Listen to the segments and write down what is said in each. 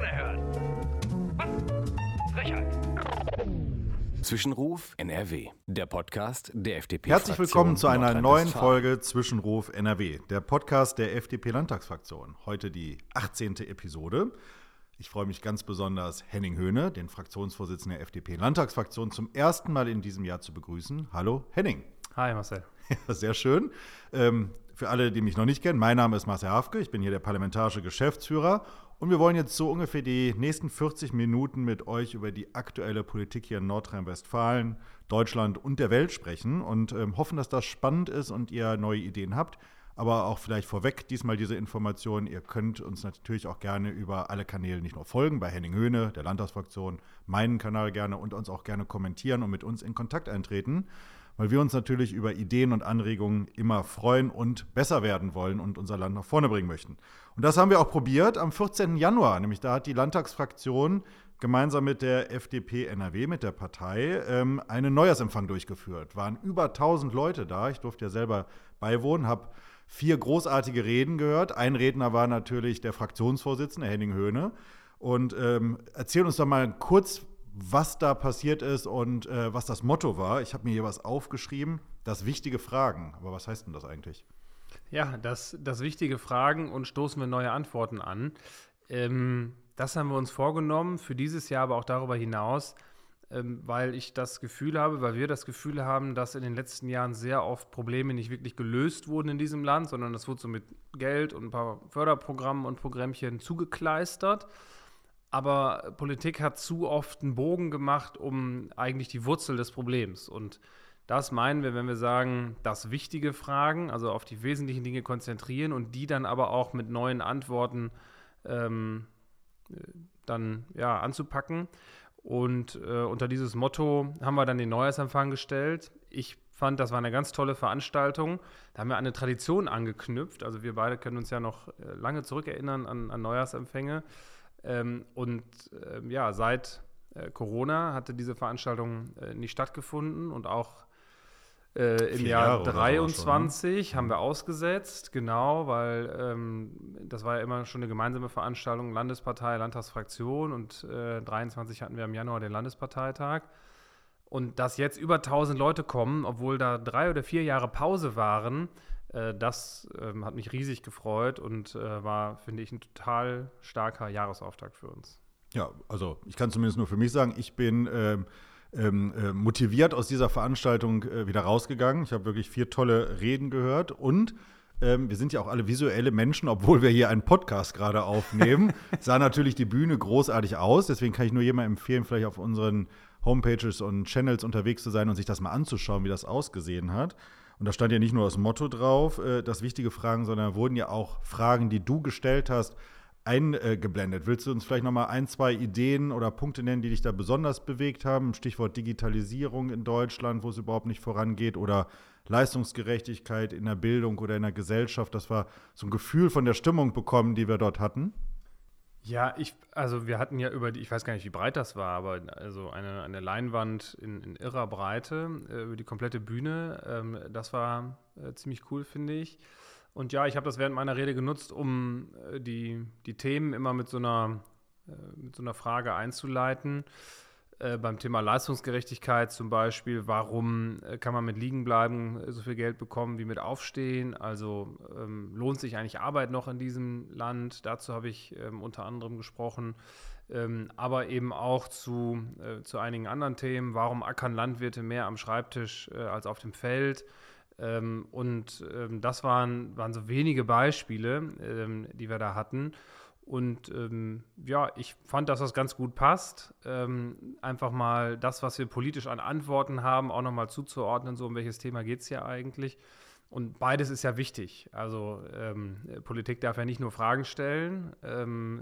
Unerhört. Was? Frechheit. Zwischenruf NRW, der Podcast der FDP. Herzlich willkommen zu einer neuen. Folge Zwischenruf NRW, der Podcast der FDP-Landtagsfraktion. Heute die 18. Episode. Ich freue mich ganz besonders, Henning Höhne, den Fraktionsvorsitzenden der FDP-Landtagsfraktion, zum ersten Mal in diesem Jahr zu begrüßen. Hallo, Henning. Hi Marcel. Ja, sehr schön. Ähm, für alle, die mich noch nicht kennen, mein Name ist Marcel Hafke, ich bin hier der parlamentarische Geschäftsführer und wir wollen jetzt so ungefähr die nächsten 40 Minuten mit euch über die aktuelle Politik hier in Nordrhein-Westfalen, Deutschland und der Welt sprechen und ähm, hoffen, dass das spannend ist und ihr neue Ideen habt. Aber auch vielleicht vorweg diesmal diese Information. Ihr könnt uns natürlich auch gerne über alle Kanäle nicht nur folgen, bei Henning Höhne, der Landtagsfraktion, meinen Kanal gerne und uns auch gerne kommentieren und mit uns in Kontakt eintreten weil wir uns natürlich über Ideen und Anregungen immer freuen und besser werden wollen und unser Land nach vorne bringen möchten. Und das haben wir auch probiert am 14. Januar, nämlich da hat die Landtagsfraktion gemeinsam mit der FDP NRW, mit der Partei, ähm, einen Neujahrsempfang durchgeführt. Waren über 1000 Leute da. Ich durfte ja selber beiwohnen, habe vier großartige Reden gehört. Ein Redner war natürlich der Fraktionsvorsitzende Henning Höhne. Und ähm, erzähl uns doch mal kurz, was da passiert ist und äh, was das Motto war. Ich habe mir hier was aufgeschrieben, das wichtige Fragen. Aber was heißt denn das eigentlich? Ja, das, das wichtige Fragen und stoßen wir neue Antworten an. Ähm, das haben wir uns vorgenommen für dieses Jahr, aber auch darüber hinaus, ähm, weil ich das Gefühl habe, weil wir das Gefühl haben, dass in den letzten Jahren sehr oft Probleme nicht wirklich gelöst wurden in diesem Land, sondern das wurde so mit Geld und ein paar Förderprogrammen und Programmchen zugekleistert. Aber Politik hat zu oft einen Bogen gemacht um eigentlich die Wurzel des Problems. Und das meinen wir, wenn wir sagen, dass wichtige Fragen, also auf die wesentlichen Dinge konzentrieren und die dann aber auch mit neuen Antworten ähm, dann ja, anzupacken. Und äh, unter dieses Motto haben wir dann den Neujahrsempfang gestellt. Ich fand, das war eine ganz tolle Veranstaltung. Da haben wir eine Tradition angeknüpft. Also wir beide können uns ja noch äh, lange zurückerinnern an, an Neujahrsempfänge. Ähm, und ähm, ja, seit äh, Corona hatte diese Veranstaltung äh, nicht stattgefunden und auch äh, im Jahr Jahre oder sowas schon, 23 haben wir ausgesetzt, genau, weil ähm, das war ja immer schon eine gemeinsame Veranstaltung, Landespartei, Landtagsfraktion und äh, 23 hatten wir im Januar den Landesparteitag. Und dass jetzt über 1000 Leute kommen, obwohl da drei oder vier Jahre Pause waren, äh, das ähm, hat mich riesig gefreut und äh, war, finde ich, ein total starker Jahresauftakt für uns. Ja, also ich kann zumindest nur für mich sagen, ich bin ähm, ähm, äh, motiviert aus dieser Veranstaltung äh, wieder rausgegangen. Ich habe wirklich vier tolle Reden gehört und ähm, wir sind ja auch alle visuelle Menschen, obwohl wir hier einen Podcast gerade aufnehmen. sah natürlich die Bühne großartig aus. Deswegen kann ich nur jemandem empfehlen, vielleicht auf unseren Homepages und Channels unterwegs zu sein und sich das mal anzuschauen, wie das ausgesehen hat. Und da stand ja nicht nur das Motto drauf, äh, das wichtige Fragen, sondern wurden ja auch Fragen, die du gestellt hast, eingeblendet. Willst du uns vielleicht noch mal ein, zwei Ideen oder Punkte nennen, die dich da besonders bewegt haben? Stichwort Digitalisierung in Deutschland, wo es überhaupt nicht vorangeht oder Leistungsgerechtigkeit in der Bildung oder in der Gesellschaft, dass wir so ein Gefühl von der Stimmung bekommen, die wir dort hatten? Ja, ich, also wir hatten ja über die, ich weiß gar nicht, wie breit das war, aber also eine, eine Leinwand in, in irrer Breite äh, über die komplette Bühne. Ähm, das war äh, ziemlich cool, finde ich. Und ja, ich habe das während meiner Rede genutzt, um äh, die, die Themen immer mit so einer, äh, mit so einer Frage einzuleiten. Äh, beim Thema Leistungsgerechtigkeit zum Beispiel, warum äh, kann man mit liegen bleiben so viel Geld bekommen wie mit Aufstehen? Also ähm, lohnt sich eigentlich Arbeit noch in diesem Land? Dazu habe ich ähm, unter anderem gesprochen. Ähm, aber eben auch zu, äh, zu einigen anderen Themen. Warum ackern Landwirte mehr am Schreibtisch äh, als auf dem Feld? Ähm, und ähm, das waren, waren so wenige Beispiele, ähm, die wir da hatten. Und ähm, ja, ich fand, dass das ganz gut passt. Ähm, einfach mal das, was wir politisch an Antworten haben, auch nochmal zuzuordnen, so um welches Thema geht es hier eigentlich. Und beides ist ja wichtig. Also ähm, Politik darf ja nicht nur Fragen stellen.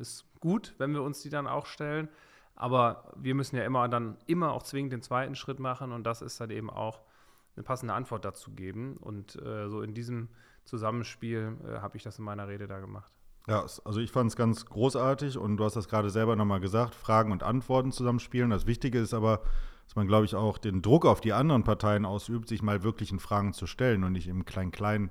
ist gut, wenn wir uns die dann auch stellen. Aber wir müssen ja immer dann immer auch zwingend den zweiten Schritt machen. Und das ist dann eben auch eine passende Antwort dazu geben. Und äh, so in diesem Zusammenspiel äh, habe ich das in meiner Rede da gemacht. Ja, also ich fand es ganz großartig und du hast das gerade selber nochmal gesagt, Fragen und Antworten zusammenspielen. Das Wichtige ist aber, dass man, glaube ich, auch den Druck auf die anderen Parteien ausübt, sich mal wirklich in Fragen zu stellen und nicht im Klein-Klein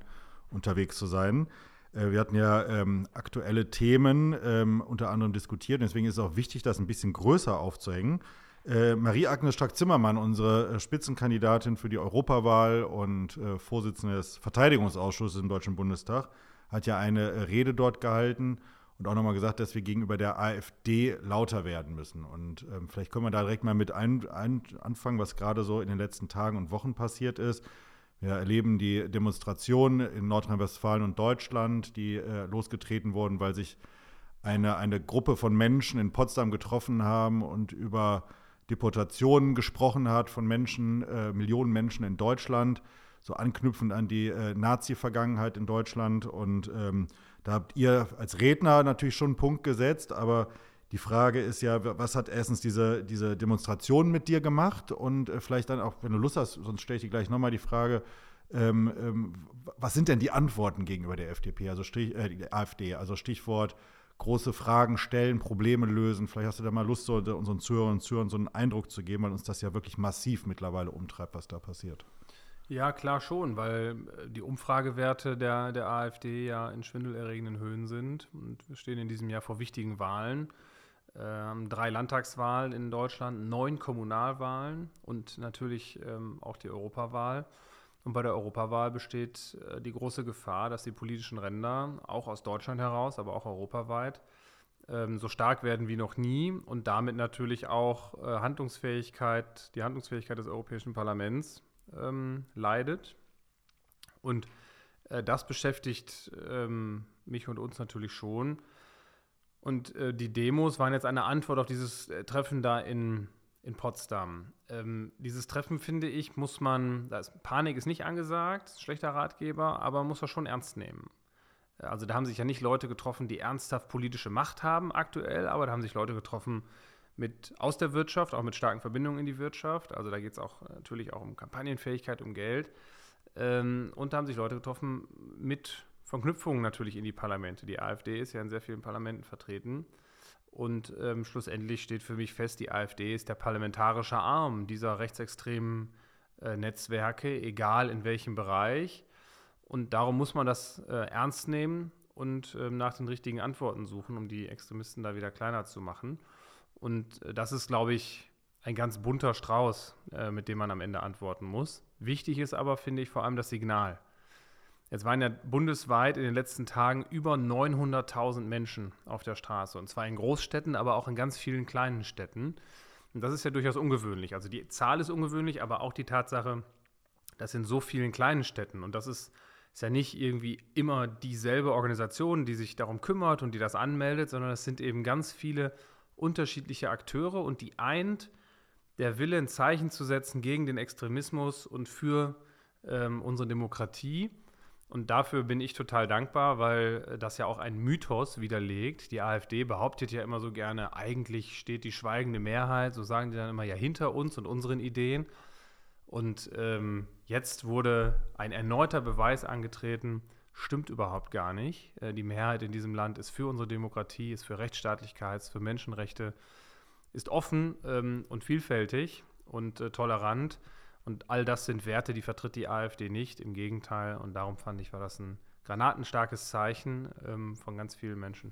unterwegs zu sein. Äh, wir hatten ja ähm, aktuelle Themen ähm, unter anderem diskutiert. Deswegen ist es auch wichtig, das ein bisschen größer aufzuhängen. Äh, Marie-Agnes Strack-Zimmermann, unsere äh, Spitzenkandidatin für die Europawahl und äh, Vorsitzende des Verteidigungsausschusses im Deutschen Bundestag, hat ja eine äh, Rede dort gehalten und auch nochmal gesagt, dass wir gegenüber der AfD lauter werden müssen. Und ähm, vielleicht können wir da direkt mal mit ein, ein, anfangen, was gerade so in den letzten Tagen und Wochen passiert ist. Wir erleben die Demonstrationen in Nordrhein-Westfalen und Deutschland, die äh, losgetreten wurden, weil sich eine, eine Gruppe von Menschen in Potsdam getroffen haben und über Deportationen gesprochen hat von Menschen, äh, Millionen Menschen in Deutschland, so anknüpfend an die äh, Nazi-Vergangenheit in Deutschland. Und ähm, da habt ihr als Redner natürlich schon einen Punkt gesetzt, aber die Frage ist ja, was hat erstens diese, diese Demonstration mit dir gemacht und äh, vielleicht dann auch, wenn du Lust hast, sonst stelle ich dir gleich nochmal die Frage, ähm, ähm, was sind denn die Antworten gegenüber der FDP, also Stich, äh, AfD, also Stichwort große Fragen stellen, Probleme lösen. Vielleicht hast du da mal Lust, so, unseren Zuhörern und Zuhörern so einen Eindruck zu geben, weil uns das ja wirklich massiv mittlerweile umtreibt, was da passiert. Ja, klar schon, weil äh, die Umfragewerte der, der AfD ja in schwindelerregenden Höhen sind. Und wir stehen in diesem Jahr vor wichtigen Wahlen ähm, drei Landtagswahlen in Deutschland, neun Kommunalwahlen und natürlich ähm, auch die Europawahl. Und bei der Europawahl besteht äh, die große Gefahr, dass die politischen Ränder auch aus Deutschland heraus, aber auch europaweit ähm, so stark werden wie noch nie und damit natürlich auch äh, Handlungsfähigkeit, die Handlungsfähigkeit des Europäischen Parlaments ähm, leidet. Und äh, das beschäftigt ähm, mich und uns natürlich schon. Und äh, die Demos waren jetzt eine Antwort auf dieses äh, Treffen da in, in Potsdam. Ähm, dieses Treffen, finde ich, muss man, da ist, Panik ist nicht angesagt, schlechter Ratgeber, aber man muss das schon ernst nehmen. Also da haben sich ja nicht Leute getroffen, die ernsthaft politische Macht haben aktuell, aber da haben sich Leute getroffen mit aus der Wirtschaft, auch mit starken Verbindungen in die Wirtschaft. Also da geht es auch natürlich auch um Kampagnenfähigkeit, um Geld. Ähm, und da haben sich Leute getroffen mit Verknüpfungen natürlich in die Parlamente. Die AfD ist ja in sehr vielen Parlamenten vertreten. Und ähm, schlussendlich steht für mich fest, die AfD ist der parlamentarische Arm dieser rechtsextremen äh, Netzwerke, egal in welchem Bereich. Und darum muss man das äh, ernst nehmen und äh, nach den richtigen Antworten suchen, um die Extremisten da wieder kleiner zu machen. Und äh, das ist, glaube ich, ein ganz bunter Strauß, äh, mit dem man am Ende antworten muss. Wichtig ist aber, finde ich, vor allem das Signal. Jetzt waren ja bundesweit in den letzten Tagen über 900.000 Menschen auf der Straße. Und zwar in Großstädten, aber auch in ganz vielen kleinen Städten. Und das ist ja durchaus ungewöhnlich. Also die Zahl ist ungewöhnlich, aber auch die Tatsache, dass in so vielen kleinen Städten, und das ist, ist ja nicht irgendwie immer dieselbe Organisation, die sich darum kümmert und die das anmeldet, sondern es sind eben ganz viele unterschiedliche Akteure und die eint der Wille, ein Zeichen zu setzen gegen den Extremismus und für ähm, unsere Demokratie. Und dafür bin ich total dankbar, weil äh, das ja auch ein Mythos widerlegt. Die AfD behauptet ja immer so gerne, eigentlich steht die schweigende Mehrheit, so sagen die dann immer, ja hinter uns und unseren Ideen. Und ähm, jetzt wurde ein erneuter Beweis angetreten, stimmt überhaupt gar nicht. Äh, die Mehrheit in diesem Land ist für unsere Demokratie, ist für Rechtsstaatlichkeit, ist für Menschenrechte, ist offen ähm, und vielfältig und äh, tolerant. Und all das sind Werte, die vertritt die AfD nicht, im Gegenteil. Und darum fand ich, war das ein granatenstarkes Zeichen ähm, von ganz vielen Menschen.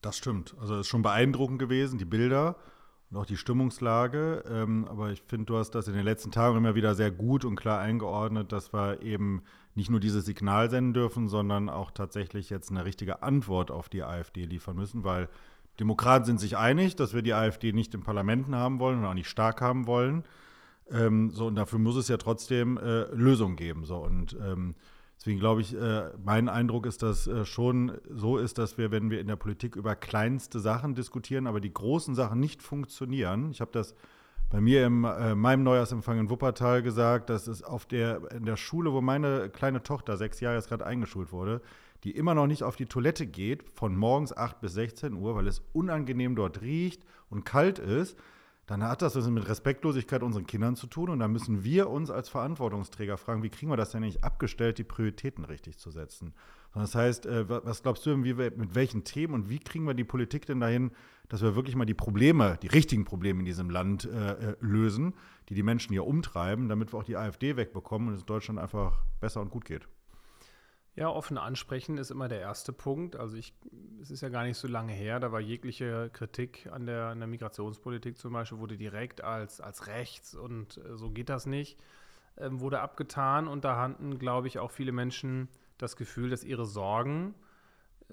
Das stimmt. Also es ist schon beeindruckend gewesen, die Bilder und auch die Stimmungslage. Ähm, aber ich finde, du hast das in den letzten Tagen immer wieder sehr gut und klar eingeordnet, dass wir eben nicht nur dieses Signal senden dürfen, sondern auch tatsächlich jetzt eine richtige Antwort auf die AfD liefern müssen, weil Demokraten sind sich einig, dass wir die AfD nicht in Parlamenten haben wollen und auch nicht stark haben wollen. Ähm, so, und dafür muss es ja trotzdem äh, Lösungen geben. So, und ähm, deswegen glaube ich, äh, mein Eindruck ist, dass äh, schon so ist, dass wir, wenn wir in der Politik über kleinste Sachen diskutieren, aber die großen Sachen nicht funktionieren. Ich habe das bei mir in äh, meinem Neujahrsempfang in Wuppertal gesagt, dass es auf der, in der Schule, wo meine kleine Tochter sechs Jahre jetzt gerade eingeschult wurde, die immer noch nicht auf die Toilette geht, von morgens 8 bis 16 Uhr, weil es unangenehm dort riecht und kalt ist, dann hat das mit Respektlosigkeit unseren Kindern zu tun. Und da müssen wir uns als Verantwortungsträger fragen, wie kriegen wir das denn nicht abgestellt, die Prioritäten richtig zu setzen. Das heißt, äh, was glaubst du, mit welchen Themen und wie kriegen wir die Politik denn dahin, dass wir wirklich mal die Probleme, die richtigen Probleme in diesem Land äh, äh, lösen, die die Menschen hier umtreiben, damit wir auch die AfD wegbekommen und es Deutschland einfach besser und gut geht? Ja, offen ansprechen ist immer der erste Punkt. Also ich, es ist ja gar nicht so lange her, da war jegliche Kritik an der, an der Migrationspolitik zum Beispiel, wurde direkt als, als rechts und äh, so geht das nicht, ähm, wurde abgetan und da hatten, glaube ich, auch viele Menschen das Gefühl, dass ihre Sorgen,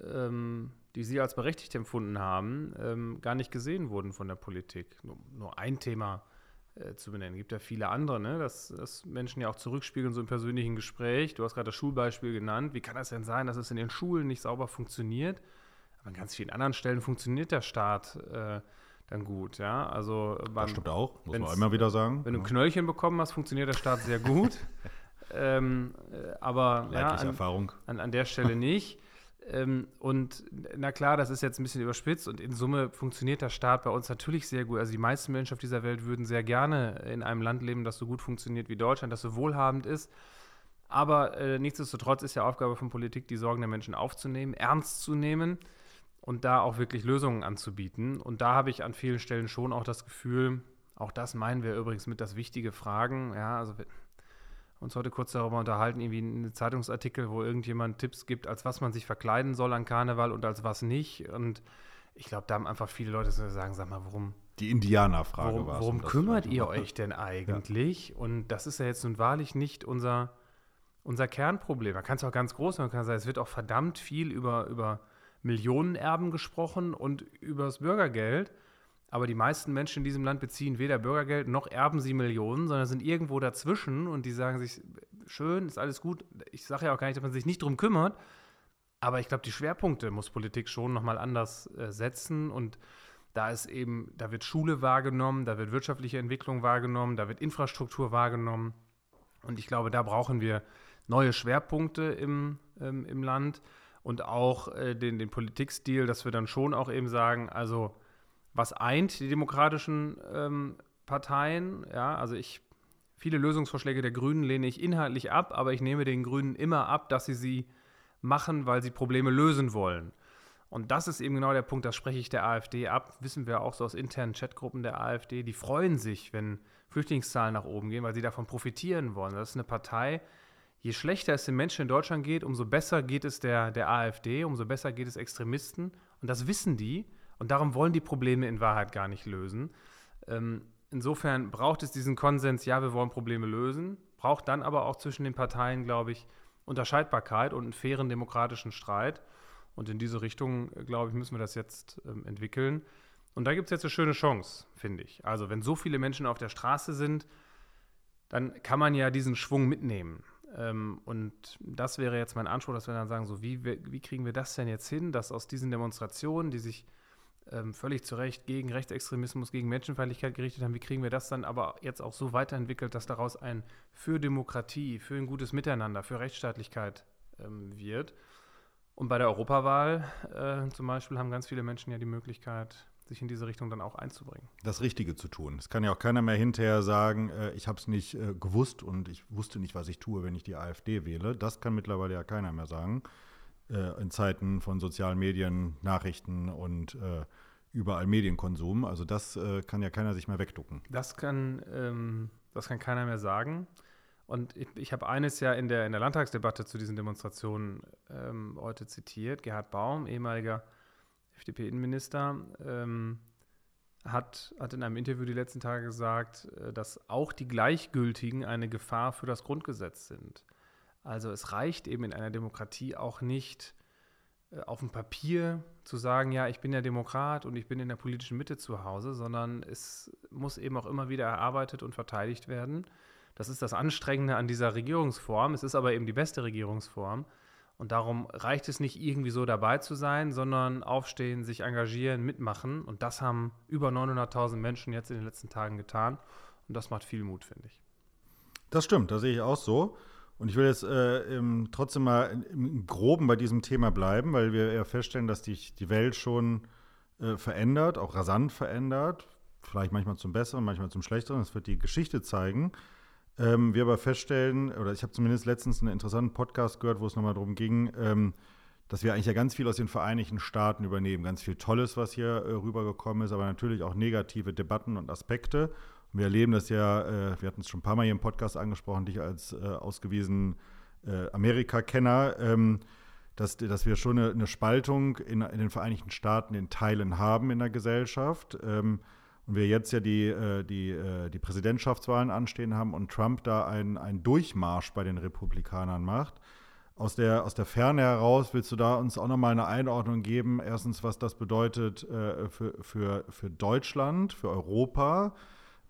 ähm, die sie als berechtigt empfunden haben, ähm, gar nicht gesehen wurden von der Politik. Nur, nur ein Thema äh, zu benennen. Es gibt ja viele andere, ne? dass, dass Menschen ja auch zurückspiegeln, so im persönlichen Gespräch. Du hast gerade das Schulbeispiel genannt. Wie kann das denn sein, dass es in den Schulen nicht sauber funktioniert? Aber an ganz vielen anderen Stellen funktioniert der Staat äh, dann gut. Ja? Also beim, das stimmt auch, muss man immer wieder sagen. Wenn du ein Knöllchen bekommen hast, funktioniert der Staat sehr gut. ähm, äh, aber ja, an, Erfahrung. An, an der Stelle nicht. Ähm, und na klar, das ist jetzt ein bisschen überspitzt und in Summe funktioniert der Staat bei uns natürlich sehr gut. Also die meisten Menschen auf dieser Welt würden sehr gerne in einem Land leben, das so gut funktioniert wie Deutschland, das so wohlhabend ist. Aber äh, nichtsdestotrotz ist ja Aufgabe von Politik, die Sorgen der Menschen aufzunehmen, ernst zu nehmen und da auch wirklich Lösungen anzubieten. Und da habe ich an vielen Stellen schon auch das Gefühl, auch das meinen wir übrigens mit das wichtige Fragen. Ja, also uns heute kurz darüber unterhalten, irgendwie einen Zeitungsartikel, wo irgendjemand Tipps gibt, als was man sich verkleiden soll an Karneval und als was nicht. Und ich glaube, da haben einfach viele Leute so sagen, sag mal, warum. Die Indianerfrage war Worum, worum kümmert ihr euch denn eigentlich? Ja. Und das ist ja jetzt nun wahrlich nicht unser, unser Kernproblem. Man kann es auch ganz groß machen, man kann sagen, es wird auch verdammt viel über, über Millionenerben gesprochen und über das Bürgergeld. Aber die meisten Menschen in diesem Land beziehen weder Bürgergeld noch erben sie Millionen, sondern sind irgendwo dazwischen und die sagen sich, schön, ist alles gut. Ich sage ja auch gar nicht, dass man sich nicht drum kümmert. Aber ich glaube, die Schwerpunkte muss Politik schon nochmal anders äh, setzen. Und da ist eben, da wird Schule wahrgenommen, da wird wirtschaftliche Entwicklung wahrgenommen, da wird Infrastruktur wahrgenommen. Und ich glaube, da brauchen wir neue Schwerpunkte im, ähm, im Land und auch äh, den, den Politikstil, dass wir dann schon auch eben sagen, also was eint die demokratischen ähm, Parteien. Ja, also ich, viele Lösungsvorschläge der Grünen lehne ich inhaltlich ab, aber ich nehme den Grünen immer ab, dass sie sie machen, weil sie Probleme lösen wollen. Und das ist eben genau der Punkt, das spreche ich der AfD ab. Wissen wir auch so aus internen Chatgruppen der AfD. Die freuen sich, wenn Flüchtlingszahlen nach oben gehen, weil sie davon profitieren wollen. Das ist eine Partei, je schlechter es den Menschen in Deutschland geht, umso besser geht es der, der AfD, umso besser geht es Extremisten. Und das wissen die. Und darum wollen die Probleme in Wahrheit gar nicht lösen. Ähm, insofern braucht es diesen Konsens, ja, wir wollen Probleme lösen, braucht dann aber auch zwischen den Parteien, glaube ich, Unterscheidbarkeit und einen fairen demokratischen Streit. Und in diese Richtung, glaube ich, müssen wir das jetzt ähm, entwickeln. Und da gibt es jetzt eine schöne Chance, finde ich. Also wenn so viele Menschen auf der Straße sind, dann kann man ja diesen Schwung mitnehmen. Ähm, und das wäre jetzt mein Anspruch, dass wir dann sagen, so wie, wie kriegen wir das denn jetzt hin, dass aus diesen Demonstrationen, die sich ähm, völlig zu Recht gegen Rechtsextremismus, gegen Menschenfeindlichkeit gerichtet haben. Wie kriegen wir das dann aber jetzt auch so weiterentwickelt, dass daraus ein für Demokratie, für ein gutes Miteinander, für Rechtsstaatlichkeit ähm, wird? Und bei der Europawahl äh, zum Beispiel haben ganz viele Menschen ja die Möglichkeit, sich in diese Richtung dann auch einzubringen. Das Richtige zu tun. Es kann ja auch keiner mehr hinterher sagen, äh, ich habe es nicht äh, gewusst und ich wusste nicht, was ich tue, wenn ich die AfD wähle. Das kann mittlerweile ja keiner mehr sagen äh, in Zeiten von sozialen Medien, Nachrichten und äh, überall Medienkonsum. Also das äh, kann ja keiner sich mehr wegducken. Das kann, ähm, das kann keiner mehr sagen. Und ich, ich habe eines ja in der, in der Landtagsdebatte zu diesen Demonstrationen ähm, heute zitiert. Gerhard Baum, ehemaliger FDP-Innenminister, ähm, hat, hat in einem Interview die letzten Tage gesagt, äh, dass auch die Gleichgültigen eine Gefahr für das Grundgesetz sind. Also es reicht eben in einer Demokratie auch nicht äh, auf dem Papier zu sagen, ja, ich bin ja Demokrat und ich bin in der politischen Mitte zu Hause, sondern es muss eben auch immer wieder erarbeitet und verteidigt werden. Das ist das Anstrengende an dieser Regierungsform. Es ist aber eben die beste Regierungsform. Und darum reicht es nicht irgendwie so dabei zu sein, sondern aufstehen, sich engagieren, mitmachen. Und das haben über 900.000 Menschen jetzt in den letzten Tagen getan. Und das macht viel Mut, finde ich. Das stimmt, das sehe ich auch so. Und ich will jetzt äh, im, trotzdem mal im Groben bei diesem Thema bleiben, weil wir ja feststellen, dass sich die Welt schon äh, verändert, auch rasant verändert. Vielleicht manchmal zum Besseren, manchmal zum Schlechteren. Das wird die Geschichte zeigen. Ähm, wir aber feststellen, oder ich habe zumindest letztens einen interessanten Podcast gehört, wo es nochmal darum ging, ähm, dass wir eigentlich ja ganz viel aus den Vereinigten Staaten übernehmen. Ganz viel Tolles, was hier äh, rübergekommen ist, aber natürlich auch negative Debatten und Aspekte. Wir erleben das ja, äh, wir hatten es schon ein paar Mal hier im Podcast angesprochen, dich als äh, ausgewiesen äh, Amerika-Kenner, ähm, dass, dass wir schon eine, eine Spaltung in, in, den Vereinigten Staaten in Teilen haben in der Gesellschaft. Ähm, und wir jetzt ja die, äh, die, äh, die Präsidentschaftswahlen anstehen haben und Trump da einen, einen Durchmarsch bei den Republikanern macht. Aus der, aus der Ferne heraus willst du da uns auch nochmal eine Einordnung geben, erstens, was das bedeutet äh, für, für, für Deutschland, für Europa,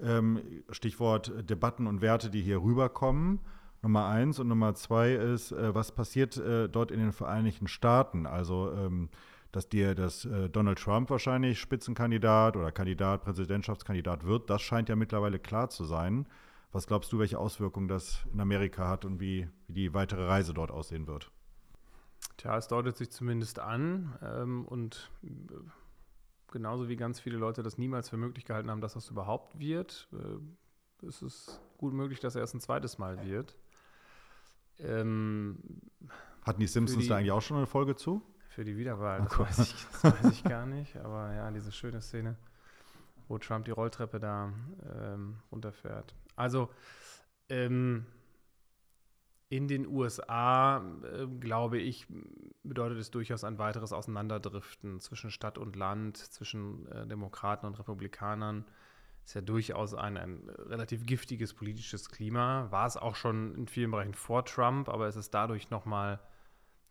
ähm, Stichwort Debatten und Werte, die hier rüberkommen. Nummer eins und Nummer zwei ist, äh, was passiert äh, dort in den Vereinigten Staaten? Also, ähm, dass dir dass äh, Donald Trump wahrscheinlich Spitzenkandidat oder Kandidat, Präsidentschaftskandidat wird, das scheint ja mittlerweile klar zu sein. Was glaubst du, welche Auswirkungen das in Amerika hat und wie, wie die weitere Reise dort aussehen wird? Tja, es deutet sich zumindest an ähm, und genauso wie ganz viele Leute das niemals für möglich gehalten haben, dass das überhaupt wird, äh, ist es gut möglich, dass er erst ein zweites Mal wird. Ähm, Hatten die Simpsons die, da eigentlich auch schon eine Folge zu? Für die Wiederwahl, das, weiß ich, das weiß ich gar nicht. Aber ja, diese schöne Szene, wo Trump die Rolltreppe da ähm, runterfährt. Also, ähm, in den USA, äh, glaube ich, bedeutet es durchaus ein weiteres Auseinanderdriften zwischen Stadt und Land, zwischen äh, Demokraten und Republikanern. Ist ja durchaus ein, ein relativ giftiges politisches Klima. War es auch schon in vielen Bereichen vor Trump, aber es ist dadurch nochmal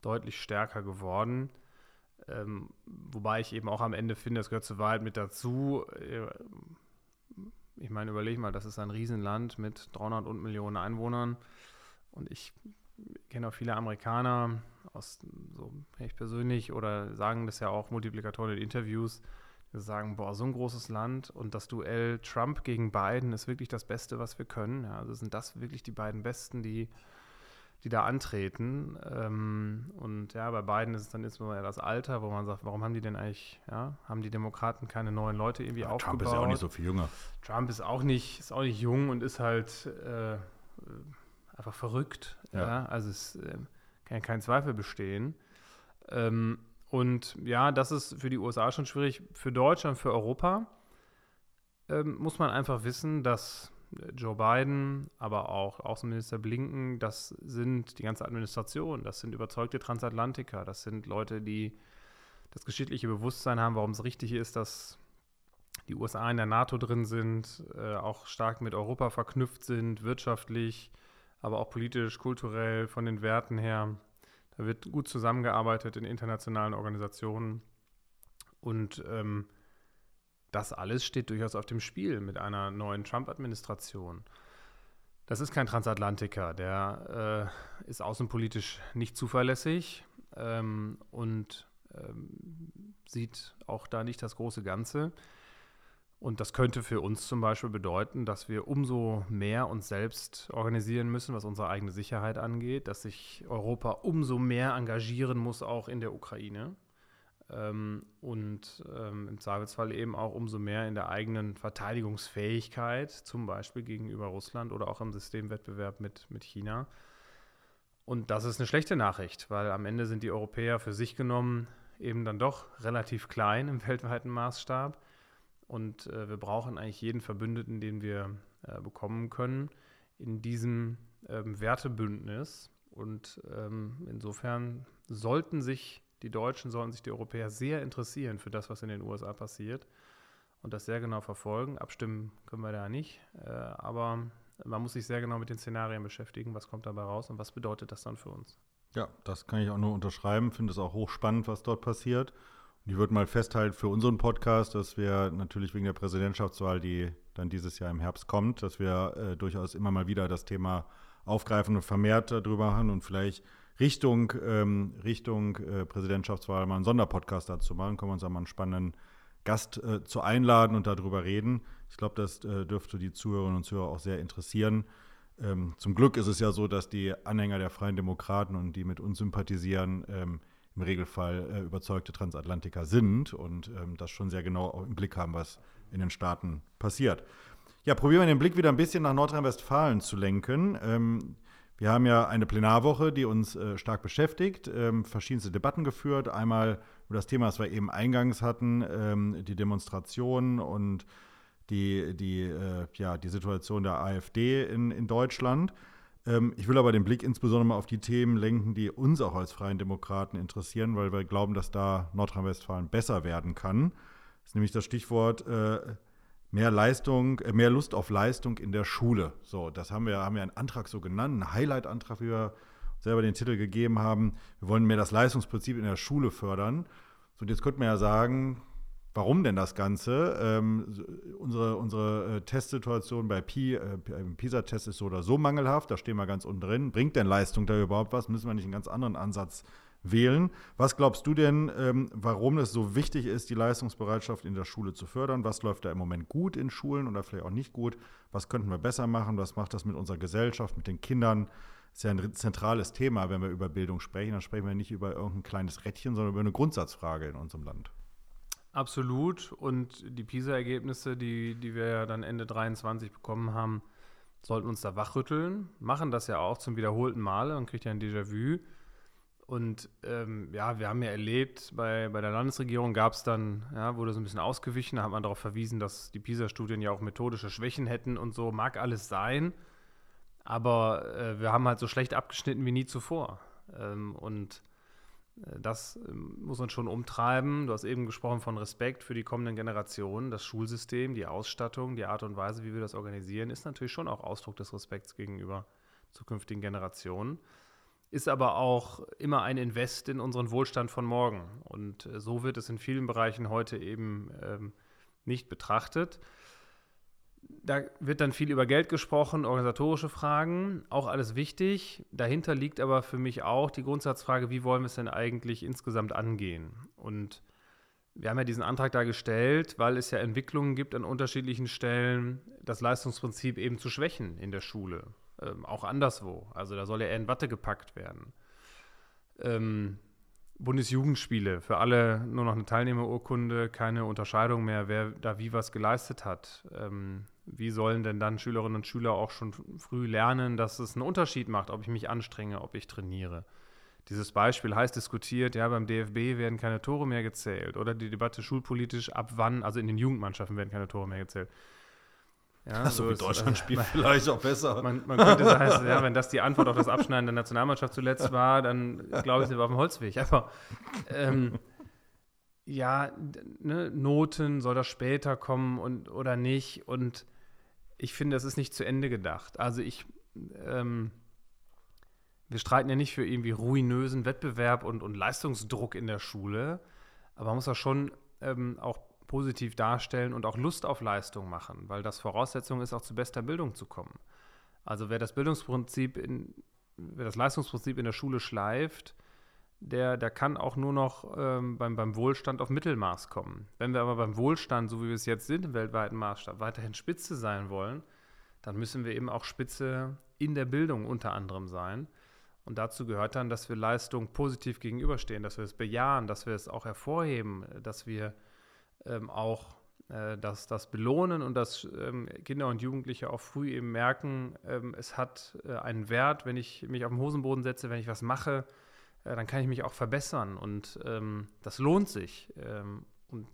deutlich stärker geworden. Ähm, wobei ich eben auch am Ende finde, das gehört zur Wahrheit mit dazu. Äh, ich meine, überleg mal, das ist ein Riesenland mit 300 und Millionen Einwohnern und ich kenne auch viele Amerikaner, aus, so ich persönlich, oder sagen das ja auch Multiplikatoren in Interviews, die sagen, boah, so ein großes Land und das Duell Trump gegen Biden ist wirklich das Beste, was wir können. Ja, also sind das wirklich die beiden Besten, die, die da antreten. Ähm, und ja, bei Biden ist es dann insbesondere das Alter, wo man sagt, warum haben die denn eigentlich, ja, haben die Demokraten keine neuen Leute irgendwie ja, aufgebaut? Trump ist ja auch nicht so viel jünger. Trump ist auch nicht, ist auch nicht jung und ist halt äh, einfach verrückt. Ja. ja? Also es äh, kann kein Zweifel bestehen. Ähm, und ja, das ist für die USA schon schwierig. Für Deutschland, für Europa ähm, muss man einfach wissen, dass Joe Biden, aber auch Außenminister Blinken, das sind die ganze Administration, das sind überzeugte Transatlantiker, das sind Leute, die das geschichtliche Bewusstsein haben, warum es richtig ist, dass die USA in der NATO drin sind, äh, auch stark mit Europa verknüpft sind, wirtschaftlich, aber auch politisch, kulturell, von den Werten her. Da wird gut zusammengearbeitet in internationalen Organisationen. Und ähm, das alles steht durchaus auf dem Spiel mit einer neuen Trump-Administration. Das ist kein Transatlantiker, der äh, ist außenpolitisch nicht zuverlässig ähm, und ähm, sieht auch da nicht das große Ganze. Und das könnte für uns zum Beispiel bedeuten, dass wir umso mehr uns selbst organisieren müssen, was unsere eigene Sicherheit angeht, dass sich Europa umso mehr engagieren muss, auch in der Ukraine. Ähm, und ähm, im Zweifelsfall eben auch umso mehr in der eigenen Verteidigungsfähigkeit, zum Beispiel gegenüber Russland oder auch im Systemwettbewerb mit, mit China. Und das ist eine schlechte Nachricht, weil am Ende sind die Europäer für sich genommen eben dann doch relativ klein im weltweiten Maßstab. Und äh, wir brauchen eigentlich jeden Verbündeten, den wir äh, bekommen können, in diesem ähm, Wertebündnis. Und ähm, insofern sollten sich die Deutschen, sollten sich die Europäer sehr interessieren für das, was in den USA passiert und das sehr genau verfolgen. Abstimmen können wir da nicht, äh, aber man muss sich sehr genau mit den Szenarien beschäftigen, was kommt dabei raus und was bedeutet das dann für uns. Ja, das kann ich auch nur unterschreiben, finde es auch hochspannend, was dort passiert. Ich würde mal festhalten für unseren Podcast, dass wir natürlich wegen der Präsidentschaftswahl, die dann dieses Jahr im Herbst kommt, dass wir äh, durchaus immer mal wieder das Thema aufgreifen und vermehrt darüber haben und vielleicht Richtung, ähm, Richtung äh, Präsidentschaftswahl mal einen Sonderpodcast dazu machen. Können wir uns auch mal einen spannenden Gast äh, zu einladen und darüber reden. Ich glaube, das äh, dürfte die Zuhörerinnen und Zuhörer auch sehr interessieren. Ähm, zum Glück ist es ja so, dass die Anhänger der Freien Demokraten und die mit uns sympathisieren, ähm, im Regelfall äh, überzeugte Transatlantiker sind und ähm, das schon sehr genau im Blick haben, was in den Staaten passiert. Ja, probieren wir den Blick wieder ein bisschen nach Nordrhein-Westfalen zu lenken. Ähm, wir haben ja eine Plenarwoche, die uns äh, stark beschäftigt, ähm, verschiedenste Debatten geführt. Einmal über das Thema, das wir eben eingangs hatten, ähm, die Demonstrationen und die, die, äh, ja, die Situation der AfD in, in Deutschland. Ähm, ich will aber den Blick insbesondere mal auf die Themen lenken, die uns auch als Freien Demokraten interessieren, weil wir glauben, dass da Nordrhein-Westfalen besser werden kann. Das ist nämlich das Stichwort äh, mehr Leistung, äh, mehr Lust auf Leistung in der Schule. So, das haben wir, haben wir einen Antrag so genannt, einen Highlight-Antrag, wie wir selber den Titel gegeben haben. Wir wollen mehr das Leistungsprinzip in der Schule fördern. So, und jetzt könnte man ja sagen, warum denn das Ganze? Ähm, unsere unsere äh, Testsituation bei Pi, äh, PISA-Test ist so oder so mangelhaft, da stehen wir ganz unten drin. Bringt denn Leistung da überhaupt was? Müssen wir nicht einen ganz anderen Ansatz wählen? Was glaubst du denn, ähm, warum es so wichtig ist, die Leistungsbereitschaft in der Schule zu fördern? Was läuft da im Moment gut in Schulen oder vielleicht auch nicht gut? Was könnten wir besser machen? Was macht das mit unserer Gesellschaft, mit den Kindern? ist ja ein zentrales Thema, wenn wir über Bildung sprechen. Dann sprechen wir nicht über irgendein kleines Rädchen, sondern über eine Grundsatzfrage in unserem Land. Absolut. Und die PISA-Ergebnisse, die, die wir ja dann Ende 23 bekommen haben, sollten uns da wachrütteln. Machen das ja auch zum wiederholten Male und kriegt ja ein Déjà-vu. Und ähm, ja, wir haben ja erlebt, bei, bei der Landesregierung gab es dann, ja, wurde so ein bisschen ausgewichen, da hat man darauf verwiesen, dass die PISA-Studien ja auch methodische Schwächen hätten und so. Mag alles sein. Aber äh, wir haben halt so schlecht abgeschnitten wie nie zuvor. Ähm, und das ähm, muss uns schon umtreiben. Du hast eben gesprochen von Respekt für die kommenden Generationen. Das Schulsystem, die Ausstattung, die Art und Weise, wie wir das organisieren, ist natürlich schon auch Ausdruck des Respekts gegenüber zukünftigen Generationen. Ist aber auch immer ein Invest in unseren Wohlstand von morgen. Und äh, so wird es in vielen Bereichen heute eben ähm, nicht betrachtet da wird dann viel über Geld gesprochen, organisatorische Fragen, auch alles wichtig. Dahinter liegt aber für mich auch die Grundsatzfrage, wie wollen wir es denn eigentlich insgesamt angehen? Und wir haben ja diesen Antrag da gestellt, weil es ja Entwicklungen gibt an unterschiedlichen Stellen, das Leistungsprinzip eben zu schwächen in der Schule, ähm, auch anderswo. Also da soll ja eher in Watte gepackt werden. Ähm, Bundesjugendspiele, für alle nur noch eine Teilnehmerurkunde, keine Unterscheidung mehr, wer da wie was geleistet hat. Ähm, wie sollen denn dann Schülerinnen und Schüler auch schon früh lernen, dass es einen Unterschied macht, ob ich mich anstrenge, ob ich trainiere? Dieses Beispiel heißt diskutiert, ja, beim DFB werden keine Tore mehr gezählt oder die Debatte schulpolitisch, ab wann, also in den Jugendmannschaften werden keine Tore mehr gezählt. Ja, so, so wie Deutschland äh, spielt vielleicht auch besser. Man, man könnte sagen, ja, wenn das die Antwort auf das Abschneiden der Nationalmannschaft zuletzt war, dann glaube ich, sie war auf dem Holzweg. Aber ähm, ja, ne, Noten, soll das später kommen und, oder nicht? Und ich finde, das ist nicht zu Ende gedacht. Also ich, ähm, wir streiten ja nicht für irgendwie ruinösen Wettbewerb und, und Leistungsdruck in der Schule, aber man muss das schon ähm, auch positiv darstellen und auch Lust auf Leistung machen, weil das Voraussetzung ist, auch zu bester Bildung zu kommen. Also wer das Bildungsprinzip in, wer das Leistungsprinzip in der Schule schleift, der, der kann auch nur noch ähm, beim, beim Wohlstand auf Mittelmaß kommen. Wenn wir aber beim Wohlstand, so wie wir es jetzt sind, im weltweiten Maßstab, weiterhin Spitze sein wollen, dann müssen wir eben auch Spitze in der Bildung unter anderem sein. Und dazu gehört dann, dass wir Leistung positiv gegenüberstehen, dass wir es bejahen, dass wir es auch hervorheben, dass wir ähm, auch äh, das, das belohnen und dass ähm, Kinder und Jugendliche auch früh eben merken, ähm, es hat äh, einen Wert, wenn ich mich auf den Hosenboden setze, wenn ich was mache, äh, dann kann ich mich auch verbessern und ähm, das lohnt sich. Ähm, und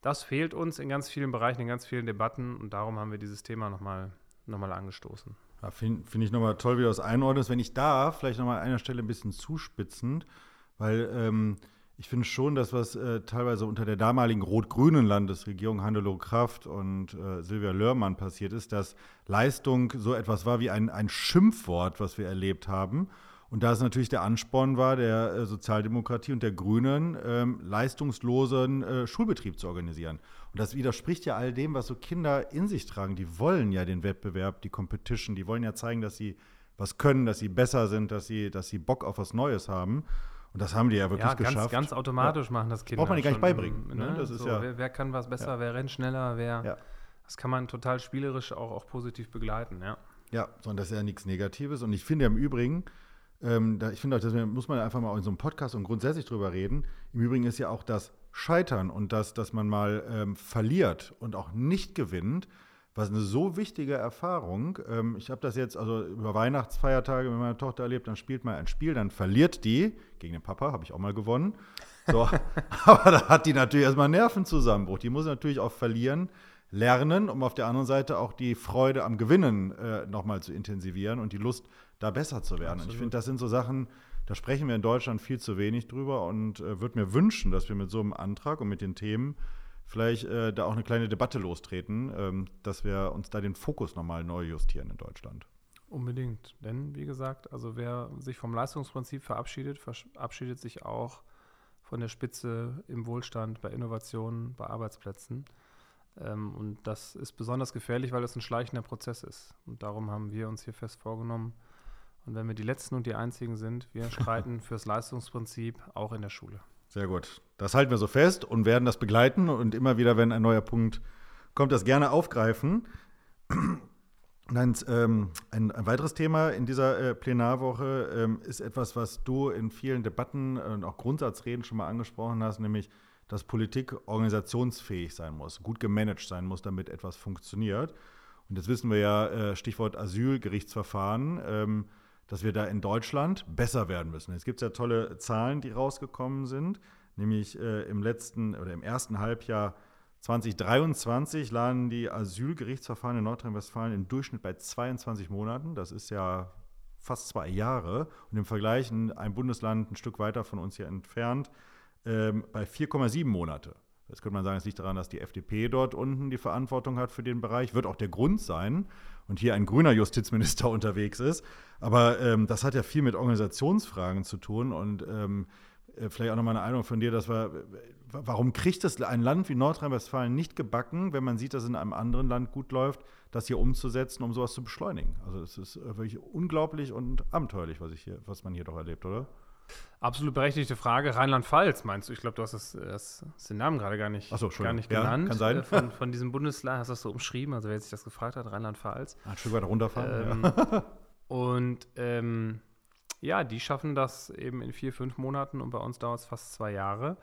das fehlt uns in ganz vielen Bereichen, in ganz vielen Debatten und darum haben wir dieses Thema nochmal noch mal angestoßen. Ja, Finde find ich nochmal toll, wie du das einordnest. Wenn ich da vielleicht nochmal an einer Stelle ein bisschen zuspitzend, weil ähm, ich finde schon, dass was äh, teilweise unter der damaligen rot-grünen Landesregierung Hannelore Kraft und äh, Silvia Lörmann passiert ist, dass Leistung so etwas war wie ein, ein Schimpfwort, was wir erlebt haben. Und da es natürlich der Ansporn war, der äh, Sozialdemokratie und der Grünen, ähm, leistungslosen äh, Schulbetrieb zu organisieren. Und das widerspricht ja all dem, was so Kinder in sich tragen. Die wollen ja den Wettbewerb, die Competition, die wollen ja zeigen, dass sie was können, dass sie besser sind, dass sie, dass sie Bock auf was Neues haben. Und das haben die ja wirklich ja, ganz, geschafft. Ganz automatisch ja. machen das Kinder. Braucht man die gar nicht beibringen. Ne? ne? Das ist so, ja, wer, wer, kann was besser, wer rennt schneller, wer. Das kann man total spielerisch auch, auch positiv begleiten, ja. Ja, sondern das ist ja nichts Negatives. Und ich finde im Übrigen, ähm, da, ich finde das muss man einfach mal in so einem Podcast und grundsätzlich drüber reden. Im Übrigen ist ja auch das Scheitern und das, dass man mal ähm, verliert und auch nicht gewinnt, was eine so wichtige Erfahrung. Ähm, ich habe das jetzt also über Weihnachtsfeiertage mit meiner Tochter erlebt, dann spielt man ein Spiel, dann verliert die, gegen den Papa habe ich auch mal gewonnen. So, aber da hat die natürlich erstmal Nervenzusammenbruch. Die muss natürlich auch verlieren lernen, um auf der anderen Seite auch die Freude am Gewinnen äh, nochmal zu intensivieren und die Lust da besser zu werden. Und ich finde, das sind so Sachen, da sprechen wir in Deutschland viel zu wenig drüber und äh, würde mir wünschen, dass wir mit so einem Antrag und mit den Themen vielleicht äh, da auch eine kleine Debatte lostreten, ähm, dass wir uns da den Fokus nochmal neu justieren in Deutschland. Unbedingt. Denn, wie gesagt, also wer sich vom Leistungsprinzip verabschiedet, verabschiedet sich auch von der Spitze im Wohlstand, bei Innovationen, bei Arbeitsplätzen. Ähm, und das ist besonders gefährlich, weil es ein schleichender Prozess ist. Und darum haben wir uns hier fest vorgenommen. Und wenn wir die Letzten und die Einzigen sind, wir streiten fürs Leistungsprinzip auch in der Schule. Sehr gut. Das halten wir so fest und werden das begleiten und immer wieder, wenn ein neuer Punkt kommt, das gerne aufgreifen. Nein, ähm, ein, ein, weiteres Thema in dieser äh, Plenarwoche ähm, ist etwas, was du in vielen Debatten und auch Grundsatzreden schon mal angesprochen hast, nämlich, dass Politik organisationsfähig sein muss, gut gemanagt sein muss, damit etwas funktioniert. Und jetzt wissen wir ja, äh, Stichwort Asylgerichtsverfahren, ähm, dass wir da in Deutschland besser werden müssen. Jetzt gibt es ja tolle Zahlen, die rausgekommen sind, nämlich äh, im letzten oder im ersten Halbjahr 2023 lagen die Asylgerichtsverfahren in Nordrhein-Westfalen im Durchschnitt bei 22 Monaten. Das ist ja fast zwei Jahre. Und im Vergleich ein Bundesland ein Stück weiter von uns hier entfernt ähm, bei 4,7 Monate. Das könnte man sagen, es liegt daran, dass die FDP dort unten die Verantwortung hat für den Bereich. Wird auch der Grund sein und hier ein grüner Justizminister unterwegs ist. Aber ähm, das hat ja viel mit Organisationsfragen zu tun und ähm, äh, vielleicht auch nochmal eine Einladung von dir, dass wir, warum kriegt es ein Land wie Nordrhein-Westfalen nicht gebacken, wenn man sieht, dass es in einem anderen Land gut läuft, das hier umzusetzen, um sowas zu beschleunigen? Also es ist äh, wirklich unglaublich und abenteuerlich, was, ich hier, was man hier doch erlebt, oder? Absolut berechtigte Frage. Rheinland-Pfalz meinst du? Ich glaube, du hast, das, das, den Namen gerade gar nicht, so, gar nicht ja, genannt. Kann sein. Äh, von, von, diesem Bundesland hast du das so umschrieben, also wer sich das gefragt hat, Rheinland-Pfalz. Ein Stück weiter runterfahren. Ähm, ja. Und ähm, ja, die schaffen das eben in vier, fünf Monaten und bei uns dauert es fast zwei Jahre.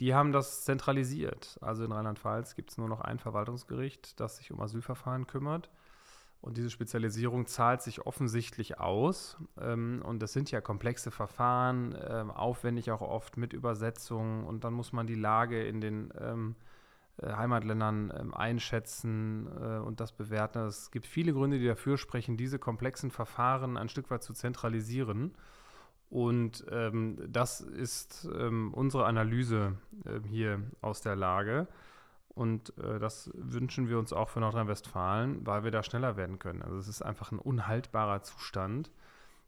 Die haben das zentralisiert. Also in Rheinland-Pfalz gibt es nur noch ein Verwaltungsgericht, das sich um Asylverfahren kümmert. Und diese Spezialisierung zahlt sich offensichtlich aus. Ähm, und das sind ja komplexe Verfahren, äh, aufwendig auch oft mit Übersetzungen. Und dann muss man die Lage in den ähm, äh, Heimatländern ähm, einschätzen äh, und das bewerten. Es gibt viele Gründe, die dafür sprechen, diese komplexen Verfahren ein Stück weit zu zentralisieren. Und ähm, das ist ähm, unsere Analyse hier aus der Lage. Und äh, das wünschen wir uns auch für Nordrhein-Westfalen, weil wir da schneller werden können. Also es ist einfach ein unhaltbarer Zustand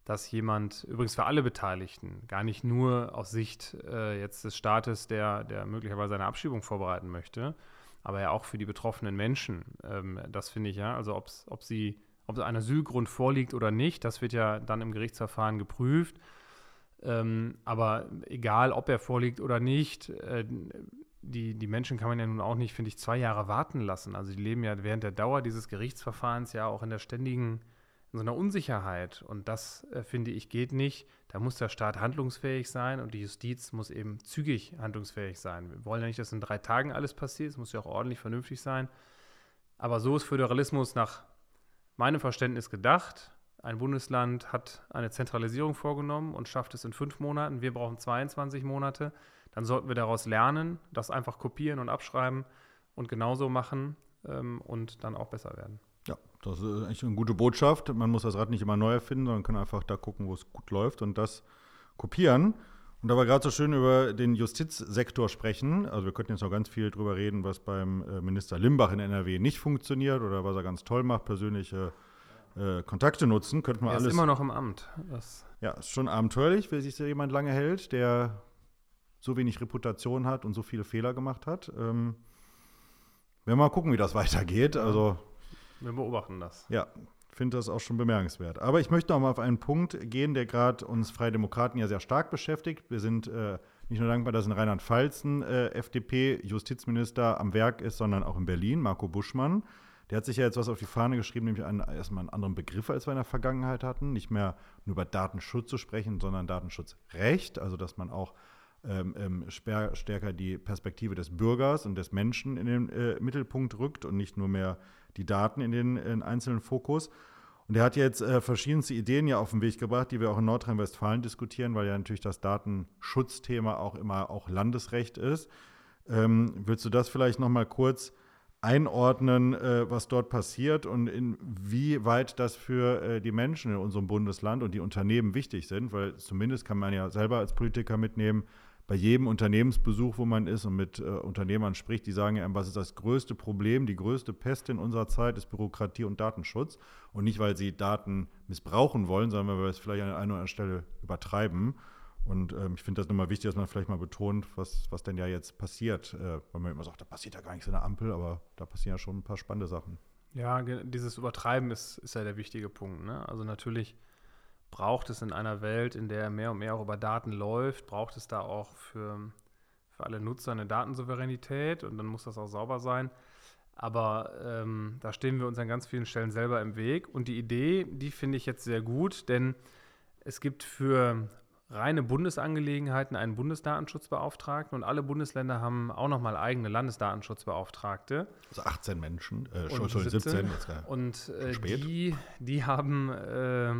dass jemand, übrigens für alle Beteiligten, gar nicht nur aus Sicht äh, jetzt des Staates, der, der möglicherweise eine Abschiebung vorbereiten möchte, aber ja auch für die betroffenen Menschen. Ähm, das finde ich ja, also ob's, ob sie, ob ein Asylgrund vorliegt oder nicht, das wird ja dann im Gerichtsverfahren geprüft. Ähm, aber egal, ob er vorliegt oder nicht, äh, die, die Menschen kann man ja nun auch nicht, finde ich, zwei Jahre warten lassen. Also die leben ja während der Dauer dieses Gerichtsverfahrens ja auch in der ständigen in so einer Unsicherheit. Und das, äh, finde ich, geht nicht. Da muss der Staat handlungsfähig sein und die Justiz muss eben zügig handlungsfähig sein. Wir wollen ja nicht, dass in drei Tagen alles passiert. Es muss ja auch ordentlich vernünftig sein. Aber so ist Föderalismus nach meinem Verständnis gedacht. Ein Bundesland hat eine Zentralisierung vorgenommen und schafft es in fünf Monaten. Wir brauchen 22 Monate. Dann sollten wir daraus lernen, das einfach kopieren und abschreiben und genauso machen ähm, und dann auch besser werden. Ja, das ist eigentlich eine gute Botschaft. Man muss das Rad nicht immer neu erfinden, sondern kann einfach da gucken, wo es gut läuft und das kopieren. Und da wir gerade so schön über den Justizsektor sprechen, also wir könnten jetzt noch ganz viel drüber reden, was beim äh, Minister Limbach in NRW nicht funktioniert oder was er ganz toll macht, persönliche äh, Kontakte nutzen, könnten wir er alles. ist immer noch im Amt. Das ja, ist schon abenteuerlich, wenn sich da jemand lange hält, der so wenig Reputation hat und so viele Fehler gemacht hat. Ähm, werden wir mal gucken, wie das weitergeht. Also wir beobachten das. Ja, finde das auch schon bemerkenswert. Aber ich möchte noch mal auf einen Punkt gehen, der gerade uns Freie Demokraten ja sehr stark beschäftigt. Wir sind äh, nicht nur dankbar, dass in Rheinland-Pfalz ein äh, FDP-Justizminister am Werk ist, sondern auch in Berlin, Marco Buschmann. Der hat sich ja jetzt was auf die Fahne geschrieben, nämlich einen, erstmal einen anderen Begriff, als wir in der Vergangenheit hatten. Nicht mehr nur über Datenschutz zu sprechen, sondern Datenschutzrecht, also dass man auch ähm, ähm stärker die Perspektive des Bürgers und des Menschen in den äh, Mittelpunkt rückt und nicht nur mehr die Daten in den in einzelnen Fokus. Und er hat jetzt äh, verschiedenste Ideen ja auf den Weg gebracht, die wir auch in Nordrhein-Westfalen diskutieren, weil ja natürlich das Datenschutzthema auch immer auch Landesrecht ist. Ähm, willst du das vielleicht noch mal kurz einordnen, äh, was dort passiert und inwieweit das für äh, die Menschen in unserem Bundesland und die Unternehmen wichtig sind, weil zumindest kann man ja selber als Politiker mitnehmen, bei jedem Unternehmensbesuch, wo man ist und mit äh, Unternehmern spricht, die sagen ja, was ist das größte Problem, die größte Pest in unserer Zeit ist Bürokratie und Datenschutz. Und nicht, weil sie Daten missbrauchen wollen, sondern weil wir es vielleicht an einer oder anderen Stelle übertreiben. Und ähm, ich finde das nochmal wichtig, dass man vielleicht mal betont, was, was denn ja jetzt passiert. Äh, weil man immer sagt, da passiert ja gar nichts in der Ampel, aber da passieren ja schon ein paar spannende Sachen. Ja, dieses Übertreiben ist, ist ja der wichtige Punkt. Ne? Also natürlich braucht es in einer Welt, in der mehr und mehr auch über Daten läuft, braucht es da auch für, für alle Nutzer eine Datensouveränität und dann muss das auch sauber sein. Aber ähm, da stehen wir uns an ganz vielen Stellen selber im Weg. Und die Idee, die finde ich jetzt sehr gut, denn es gibt für reine Bundesangelegenheiten einen Bundesdatenschutzbeauftragten und alle Bundesländer haben auch nochmal eigene Landesdatenschutzbeauftragte. Also 18 Menschen, äh, und 17. 17 und äh, die, die haben äh,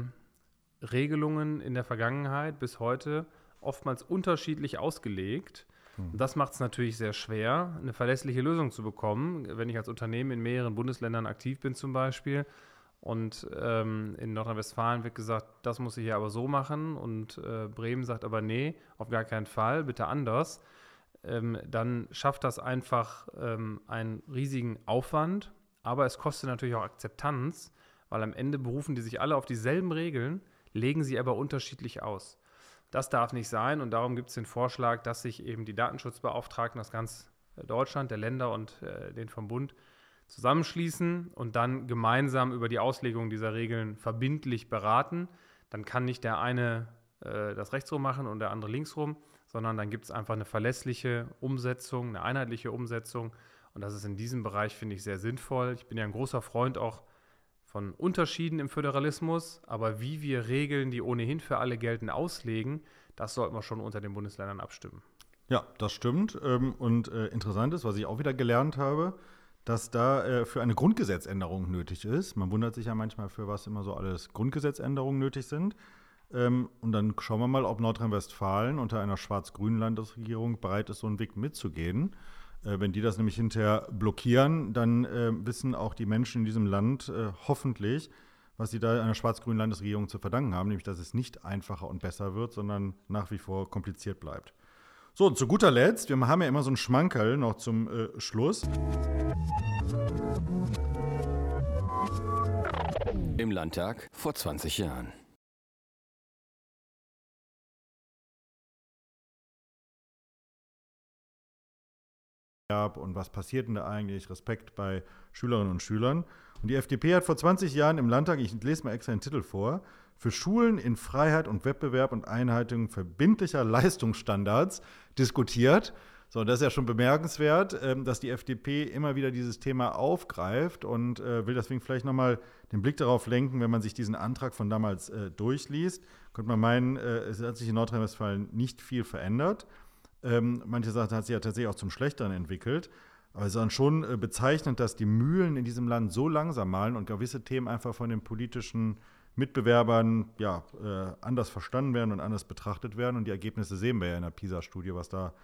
Regelungen in der Vergangenheit bis heute oftmals unterschiedlich ausgelegt. Hm. Das macht es natürlich sehr schwer, eine verlässliche Lösung zu bekommen. Wenn ich als Unternehmen in mehreren Bundesländern aktiv bin zum Beispiel und ähm, in Nordrhein-Westfalen wird gesagt, das muss ich hier aber so machen und äh, Bremen sagt aber nee, auf gar keinen Fall, bitte anders, ähm, dann schafft das einfach ähm, einen riesigen Aufwand, aber es kostet natürlich auch Akzeptanz, weil am Ende berufen die sich alle auf dieselben Regeln, legen sie aber unterschiedlich aus. Das darf nicht sein und darum gibt es den Vorschlag, dass sich eben die Datenschutzbeauftragten aus ganz äh, Deutschland, der Länder und äh, den vom Bund zusammenschließen und dann gemeinsam über die Auslegung dieser Regeln verbindlich beraten. Dann kann nicht der eine äh, das rechtsrum machen und der andere linksrum, sondern dann gibt es einfach eine verlässliche Umsetzung, eine einheitliche Umsetzung. Und das ist in diesem Bereich, finde ich, sehr sinnvoll. Ich bin ja ein großer Freund auch von Unterschieden im Föderalismus, aber wie wir Regeln, die ohnehin für alle gelten, auslegen, das sollten wir schon unter den Bundesländern abstimmen. Ja, das stimmt. Ähm, und äh, interessant ist, was ich auch wieder gelernt habe, dass da äh, für eine Grundgesetzänderung nötig ist. Man wundert sich ja manchmal, für was immer so alles Grundgesetzänderungen nötig sind. Ähm, und dann schauen wir mal, ob Nordrhein-Westfalen unter einer schwarz-grünen Landesregierung bereit ist, so einen Weg mitzugehen. Äh, wenn die das nämlich hinterher blockieren, dann äh, wissen auch die Menschen in diesem Land äh, hoffentlich, was sie da einer schwarz-grünen Landesregierung zu verdanken haben, nämlich dass es nicht einfacher und besser wird, sondern nach wie vor kompliziert bleibt. So, und zu guter Letzt, wir haben ja immer so einen Schmankerl noch zum äh, Schluss. Im Landtag vor 20 Jahren. Und was passiert denn da eigentlich, Respekt bei Schülerinnen und Schülern. Und die FDP hat vor 20 Jahren im Landtag, ich lese mal extra den Titel vor, für Schulen in Freiheit und Wettbewerb und Einhaltung verbindlicher Leistungsstandards diskutiert. So, das ist ja schon bemerkenswert, ähm, dass die FDP immer wieder dieses Thema aufgreift und äh, will deswegen vielleicht nochmal den Blick darauf lenken, wenn man sich diesen Antrag von damals äh, durchliest, könnte man meinen, äh, es hat sich in Nordrhein-Westfalen nicht viel verändert. Ähm, manche Sachen hat sich ja tatsächlich auch zum Schlechteren entwickelt. Aber es ist dann schon äh, bezeichnend, dass die Mühlen in diesem Land so langsam malen und gewisse Themen einfach von den politischen Mitbewerbern ja, äh, anders verstanden werden und anders betrachtet werden. Und die Ergebnisse sehen wir ja in der PISA-Studie, was da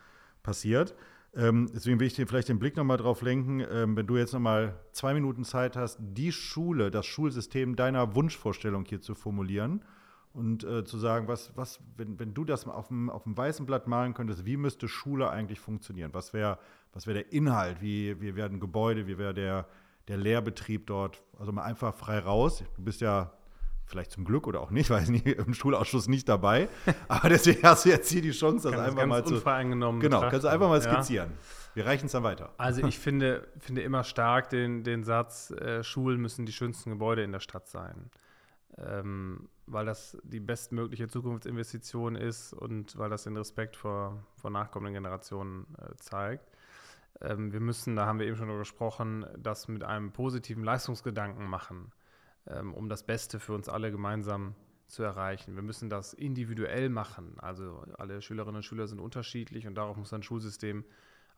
passiert. Ähm, deswegen will ich dir vielleicht den Blick nochmal drauf lenken, ähm, wenn du jetzt nochmal zwei Minuten Zeit hast, die Schule, das Schulsystem deiner Wunschvorstellung hier zu formulieren und äh, zu sagen, was, was, wenn, wenn du das auf dem, auf dem weißen Blatt malen könntest, wie müsste Schule eigentlich funktionieren? Was wäre was wär der Inhalt? Wie, wie werden Gebäude, wie wäre der, der Lehrbetrieb dort? Also mal einfach frei raus. Du bist ja vielleicht zum Glück oder auch nicht, weiß nicht, im Schulausschuss nicht dabei. Aber deswegen hast du jetzt hier die Chance, das einfach mal zu. Genau, betrachten. kannst du einfach mal skizzieren. Ja. Wir reichen es dann weiter. Also ich finde, finde immer stark den, den Satz, äh, Schulen müssen die schönsten Gebäude in der Stadt sein ähm, weil das die bestmögliche Zukunftsinvestition ist und weil das den Respekt vor, vor nachkommenden Generationen äh, zeigt. Ähm, wir müssen, da haben wir eben schon darüber gesprochen, das mit einem positiven Leistungsgedanken machen, ähm, um das Beste für uns alle gemeinsam zu erreichen. Wir müssen das individuell machen. Also alle Schülerinnen und Schüler sind unterschiedlich und darauf muss ein Schulsystem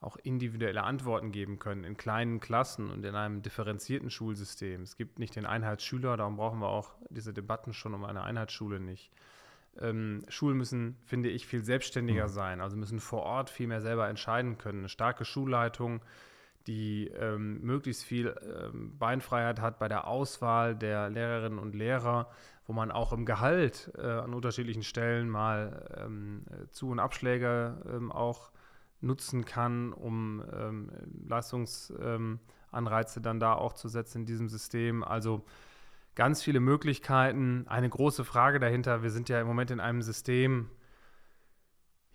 auch individuelle Antworten geben können in kleinen Klassen und in einem differenzierten Schulsystem. Es gibt nicht den Einheitsschüler, darum brauchen wir auch diese Debatten schon um eine Einheitsschule nicht. Ähm, Schulen müssen, finde ich, viel selbstständiger mhm. sein, also müssen vor Ort viel mehr selber entscheiden können. Eine starke Schulleitung, die ähm, möglichst viel ähm, Beinfreiheit hat bei der Auswahl der Lehrerinnen und Lehrer, wo man auch im Gehalt äh, an unterschiedlichen Stellen mal ähm, Zu- und Abschläge ähm, auch nutzen kann, um ähm, Leistungsanreize dann da auch zu setzen in diesem System. Also ganz viele Möglichkeiten. Eine große Frage dahinter, wir sind ja im Moment in einem System,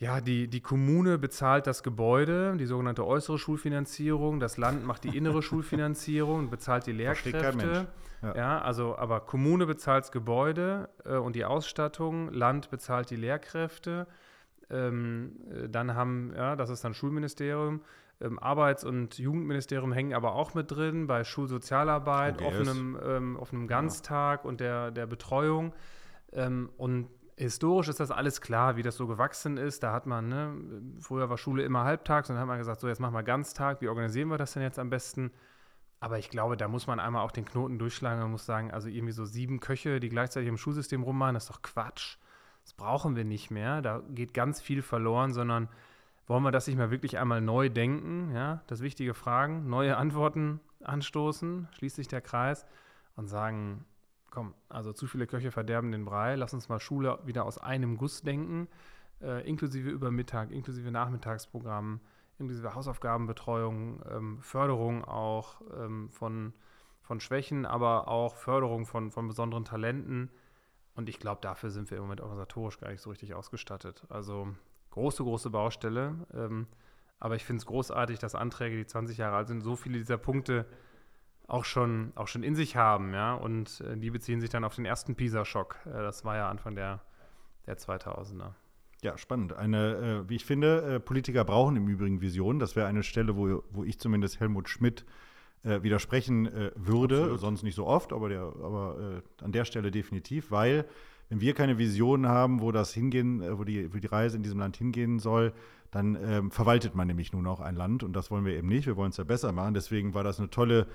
ja, die, die Kommune bezahlt das Gebäude, die sogenannte äußere Schulfinanzierung. Das Land macht die innere Schulfinanzierung, bezahlt die Lehrkräfte. Ja. Ja. also aber Kommune bezahlt das Gebäude äh, und die Ausstattung, Land bezahlt die Lehrkräfte. Ähm, äh, dann haben, ja, das ist dann Schulministerium. Ähm, Arbeits- und Jugendministerium hängen aber auch mit drin bei Schulsozialarbeit, OGS. offenem, ähm, offenem Ganztag und der, der Betreuung. Ähm, und historisch ist das alles klar, wie das so gewachsen ist. Da hat man, ne, früher war Schule immer halbtags und dann hat man gesagt, so jetzt machen wir Ganztag, wie organisieren wir das denn jetzt am besten? Aber ich glaube, da muss man einmal auch den Knoten durchschlagen. Man muss sagen, also irgendwie so sieben Köche, die gleichzeitig im Schulsystem rummachen, das ist doch Quatsch. Das brauchen wir nicht mehr. Da geht ganz viel verloren, sondern wollen wir das nicht mal wirklich einmal neu denken? Ja, das wichtige Fragen, neue Antworten anstoßen, schließt sich der Kreis und sagen, komm, also zu viele Köche verderben den Brei, lass uns mal Schule wieder aus einem Guss denken, äh, inklusive Übermittag, inklusive Nachmittagsprogramm, inklusive Hausaufgabenbetreuung, ähm, Förderung auch ähm, von, von Schwächen, aber auch Förderung von, von besonderen Talenten. Und ich glaube, dafür sind wir im Moment organisatorisch gar nicht so richtig ausgestattet. Also große, große Baustelle. Ähm, aber ich finde es großartig, dass Anträge, die 20 Jahre alt sind, so viele dieser Punkte auch schon, auch schon in sich haben. Ja? Und äh, die beziehen sich dann auf den ersten PISA-Schock. Äh, das war ja Anfang der, der 2000er. Ja, spannend. Eine, äh, wie ich finde, äh, Politiker brauchen im Übrigen Visionen. Das wäre eine Stelle, wo, wo ich zumindest Helmut Schmidt äh, widersprechen äh, würde. Absolut. Sonst nicht so oft, aber, der, aber äh, an der Stelle definitiv, weil wenn wir keine Visionen haben, wo das hingehen, äh, wo die, wo die Reise in diesem Land hingehen soll, dann ähm, verwaltet man nämlich nur noch ein Land und das wollen wir eben nicht. Wir wollen es ja besser machen. Deswegen war das eine tolle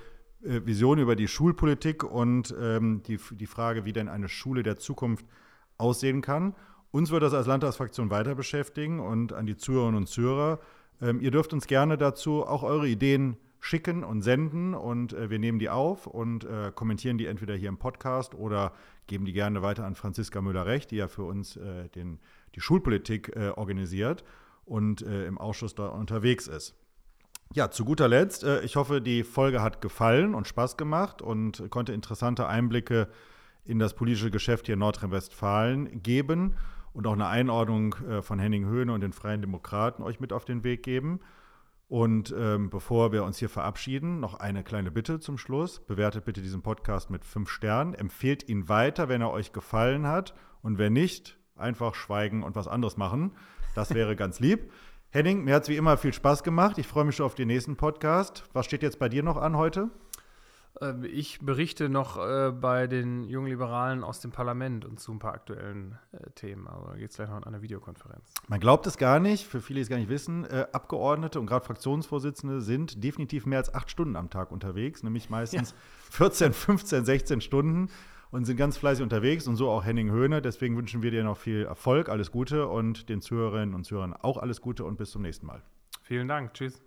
äh, Vision über die Schulpolitik und ähm, die, die Frage, wie denn eine Schule der Zukunft aussehen kann. Uns wird das als Landtagsfraktion weiter beschäftigen und an die Zuhörerinnen und Zuhörer. Ähm, ihr dürft uns gerne dazu auch eure Ideen schicken und senden und äh, wir nehmen die auf und äh, kommentieren die entweder hier im Podcast oder geben die gerne weiter an Franziska Müller-Recht, die ja für uns äh, den, die Schulpolitik äh, organisiert und äh, im Ausschuss da unterwegs ist. Ja, zu guter Letzt, äh, ich hoffe, die Folge hat gefallen und Spaß gemacht und konnte interessante Einblicke in das politische Geschäft hier in Nordrhein-Westfalen geben und auch eine Einordnung von Henning Höhne und den Freien Demokraten euch mit auf den Weg geben. Und ähm, bevor wir uns hier verabschieden, noch eine kleine Bitte zum Schluss. Bewertet bitte diesen Podcast mit fünf Sternen. Empfehlt ihn weiter, wenn er euch gefallen hat. Und wenn nicht, einfach schweigen und was anderes machen. Das wäre ganz lieb. Henning, mir hat es wie immer viel Spaß gemacht. Ich freue mich schon auf den nächsten Podcast. Was steht jetzt bei dir noch an heute? Ähm, Ich berichte noch äh, bei den jungen Liberalen aus dem Parlament und zu ein paar aktuellen äh, Themen. Aber da geht es gleich noch in einer Videokonferenz. Man glaubt es gar nicht, für viele, die es gar nicht wissen, äh, Abgeordnete und gerade Fraktionsvorsitzende sind definitiv mehr als acht Stunden am Tag unterwegs, nämlich meistens 14, 15, 16 Stunden und sind ganz fleißig unterwegs und so auch Henning Höhne. Deswegen wünschen wir dir noch viel Erfolg, alles Gute und den Zuhörerinnen und Zuhörern auch alles Gute und bis zum nächsten Mal. Vielen Dank. Tschüss.